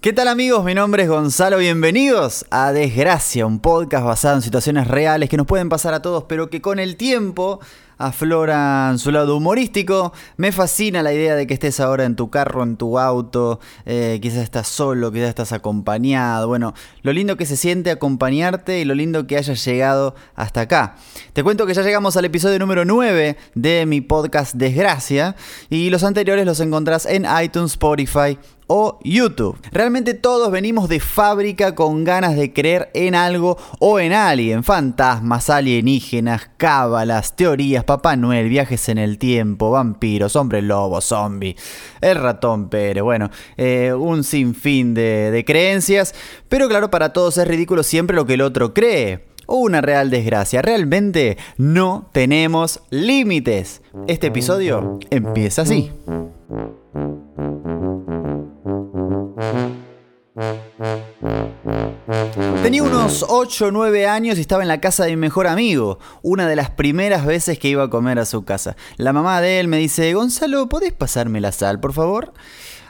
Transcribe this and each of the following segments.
¿Qué tal amigos? Mi nombre es Gonzalo, bienvenidos a Desgracia, un podcast basado en situaciones reales que nos pueden pasar a todos, pero que con el tiempo afloran su lado humorístico. Me fascina la idea de que estés ahora en tu carro, en tu auto, eh, quizás estás solo, quizás estás acompañado. Bueno, lo lindo que se siente acompañarte y lo lindo que hayas llegado hasta acá. Te cuento que ya llegamos al episodio número 9 de mi podcast Desgracia y los anteriores los encontrás en iTunes, Spotify o YouTube. Realmente todos venimos de fábrica con ganas de creer en algo o en alguien. Fantasmas, alienígenas, cábalas, teorías, Papá Noel, viajes en el tiempo, vampiros, hombre lobo, zombie, el ratón Pérez. Bueno, eh, un sinfín de, de creencias. Pero claro, para todos es ridículo siempre lo que el otro cree una real desgracia. Realmente no tenemos límites. Este episodio empieza así. Tenía unos 8 o 9 años y estaba en la casa de mi mejor amigo, una de las primeras veces que iba a comer a su casa. La mamá de él me dice, Gonzalo, ¿podés pasarme la sal, por favor?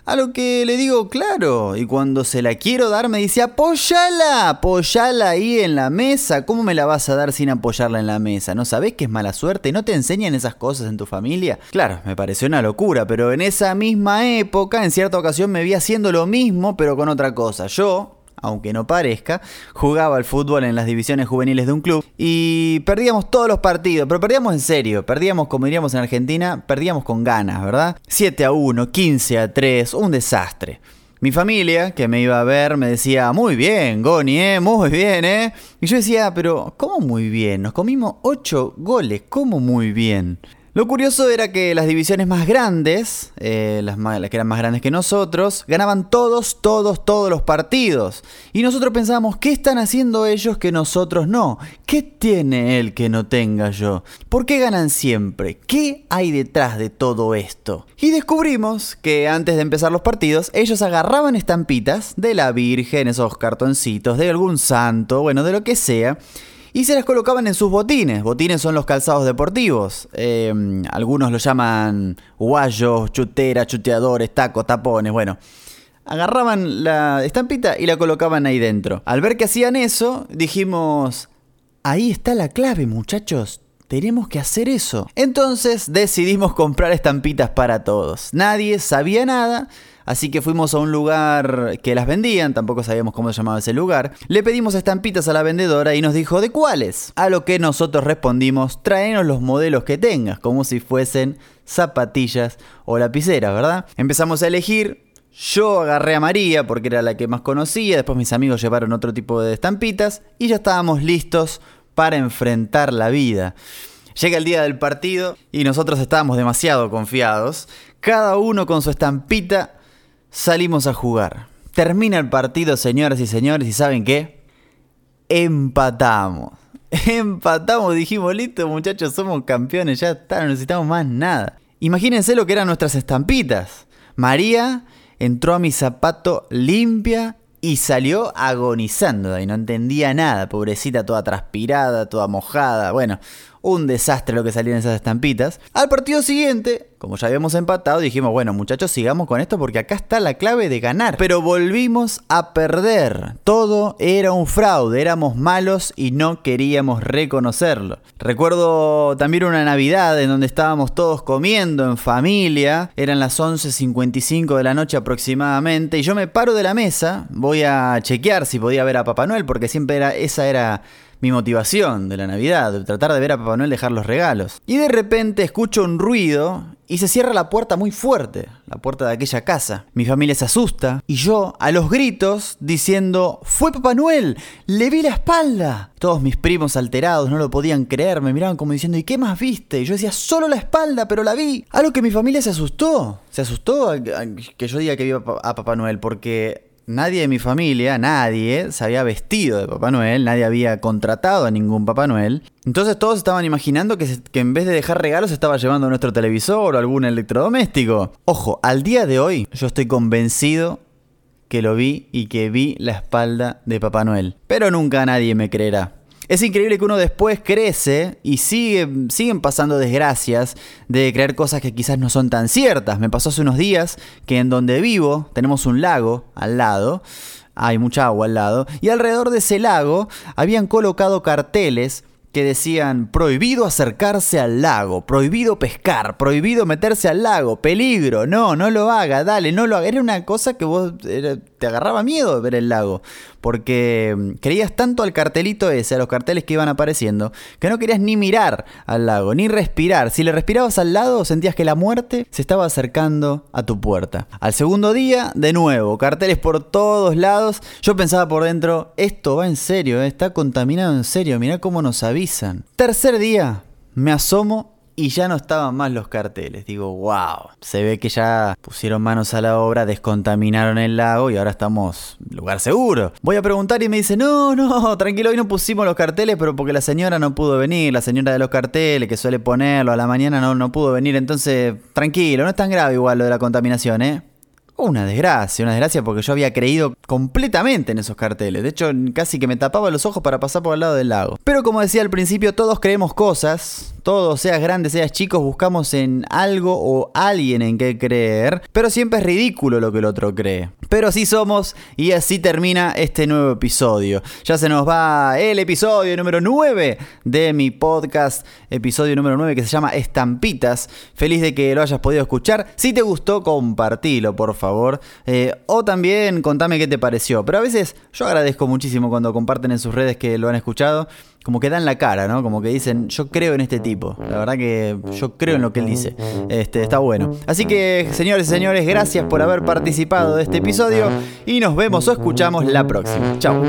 A lo que le digo, claro, y cuando se la quiero dar me dice, apoyala, apoyala ahí en la mesa. ¿Cómo me la vas a dar sin apoyarla en la mesa? ¿No sabés que es mala suerte? ¿No te enseñan esas cosas en tu familia? Claro, me pareció una locura, pero en esa misma época, en cierta ocasión me vi haciendo lo mismo, pero con otra cosa. Yo, aunque no parezca, jugaba al fútbol en las divisiones juveniles de un club y perdíamos todos los partidos, pero perdíamos en serio, perdíamos como diríamos en Argentina, perdíamos con ganas, ¿verdad? 7 a 1, 15 a 3, un desastre. Mi familia, que me iba a ver, me decía, muy bien, Goni, ¿eh? Muy bien, ¿eh? Y yo decía, pero ¿cómo muy bien? Nos comimos 8 goles, ¿cómo muy bien? Lo curioso era que las divisiones más grandes, eh, las, que eran más grandes que nosotros, ganaban todos, todos, todos los partidos. Y nosotros pensábamos, ¿qué están haciendo ellos que nosotros no? ¿Qué tiene él que no tenga yo? ¿Por qué ganan siempre? ¿Qué hay detrás de todo esto? Y descubrimos que antes de empezar los partidos, ellos agarraban estampitas de la Virgen, esos cartoncitos, de algún santo, bueno, de lo que sea y se las colocaban en sus botines. Botines son los calzados deportivos. Eh, algunos lo llaman guayos, chuteras, chuteadores, tacos, tapones. Bueno, agarraban la estampita y la colocaban ahí dentro. Al ver que hacían eso, dijimos, ahí está la clave muchachos. Tenemos que hacer eso. Entonces decidimos comprar estampitas para todos. Nadie sabía nada Así que fuimos a un lugar que las vendían, tampoco sabíamos cómo se llamaba ese lugar. Le pedimos estampitas a la vendedora y nos dijo, ¿de cuáles? A lo que nosotros respondimos, tráenos los modelos que tengas, como si fuesen zapatillas o lapiceras, ¿verdad? Empezamos a elegir, yo agarré a María porque era la que más conocía, después mis amigos llevaron otro tipo de estampitas y ya estábamos listos para enfrentar la vida. Llega el día del partido y nosotros estábamos demasiado confiados, cada uno con su estampita salimos a jugar. Termina el partido, señoras y señores, y ¿saben qué? Empatamos. Empatamos, dijimos, listo muchachos, somos campeones, ya está, no necesitamos más nada. Imagínense lo que eran nuestras estampitas. María entró a mi zapato limpia y salió agonizando y no entendía nada, pobrecita toda transpirada, toda mojada, bueno, un desastre lo que salían esas estampitas. Al partido siguiente, como ya habíamos empatado, dijimos, bueno muchachos, sigamos con esto porque acá está la clave de ganar. Pero volvimos a perder. Todo era un fraude, éramos malos y no queríamos reconocerlo. Recuerdo también una Navidad en donde estábamos todos comiendo en familia, eran las 11.55 de la noche aproximadamente, y yo me paro de la mesa, voy a chequear si podía ver a Papá Noel porque siempre era, esa era mi motivación de la Navidad, tratar de ver a Papá Noel dejar los regalos. Y de repente escucho un ruido y se cierra la puerta muy fuerte, la puerta de aquella casa. Mi familia se asusta y yo a los gritos diciendo, fue Papá Noel, le vi la espalda. Todos mis primos alterados no lo podían creer, me miraban como diciendo, ¿y qué más viste? Y yo decía, solo la espalda, pero la vi. A lo que mi familia se asustó, se asustó que yo diga que vi a Papá Noel porque nadie de mi familia, nadie, se había vestido de Papá Noel, nadie había contratado a ningún Papá Noel. Entonces todos estaban imaginando que, que, en vez de dejar regalos estaba llevando nuestro televisor o algún electrodoméstico. Ojo, al día de hoy yo estoy convencido que lo vi y que vi la espalda de Papá Noel. Pero nunca nadie me creerá. Es increíble que uno después crece y sigue, siguen pasando desgracias de creer cosas que quizás no son tan ciertas. Me pasó hace unos días que en donde vivo tenemos un lago al lado, hay mucha agua al lado, y alrededor de ese lago habían colocado carteles que decían prohibido acercarse al lago, prohibido pescar, prohibido meterse al lago, peligro, no, no lo haga, dale, no lo haga. Era una cosa que vos te agarraba miedo de ver el lago, porque mm, creías tanto al cartelito ese, a los carteles que iban apareciendo, que no querías ni mirar al lago, ni respirar. Si le respirabas al lado, sentías que la muerte se estaba acercando a tu puerta. Al segundo día, de nuevo, carteles por todos lados. Yo pensaba por dentro, esto va en serio, eh, está contaminado en serio, mirá cómo nos Tercer día, me asomo y ya no estaban más los carteles. Digo, wow, se ve que ya pusieron manos a la obra, descontaminaron el lago y ahora estamos lugar seguro. Voy a preguntar y me dice, no, no, tranquilo, hoy no pusimos los carteles, pero porque la señora no pudo venir, la señora de los carteles que suele ponerlo a la mañana no, no pudo venir, entonces tranquilo, no es tan grave igual lo de la contaminación, ¿eh? Una desgracia, una desgracia porque yo había creído completamente en esos carteles. De hecho, casi que me tapaba los ojos para pasar por el lado del lago. Pero como decía al principio, todos creemos cosas. Todos, seas grandes, seas chicos, buscamos en algo o alguien en qué creer. Pero siempre es ridículo lo que el otro cree. Pero así somos y así termina este nuevo episodio. Ya se nos va el episodio número 9 de mi podcast. Episodio número 9 que se llama Estampitas. Feliz de que lo hayas podido escuchar. Si te gustó, compartilo, por favor eh, o también contame qué te pareció. Pero a veces yo agradezco muchísimo cuando comparten en sus redes que lo han escuchado. Como que dan la cara, ¿no? Como que dicen, yo creo en este tipo. La verdad que yo creo en lo que él dice. Este, está bueno. Así que, señores y señores, gracias por haber participado de este episodio. Y nos vemos o escuchamos la próxima. Chao.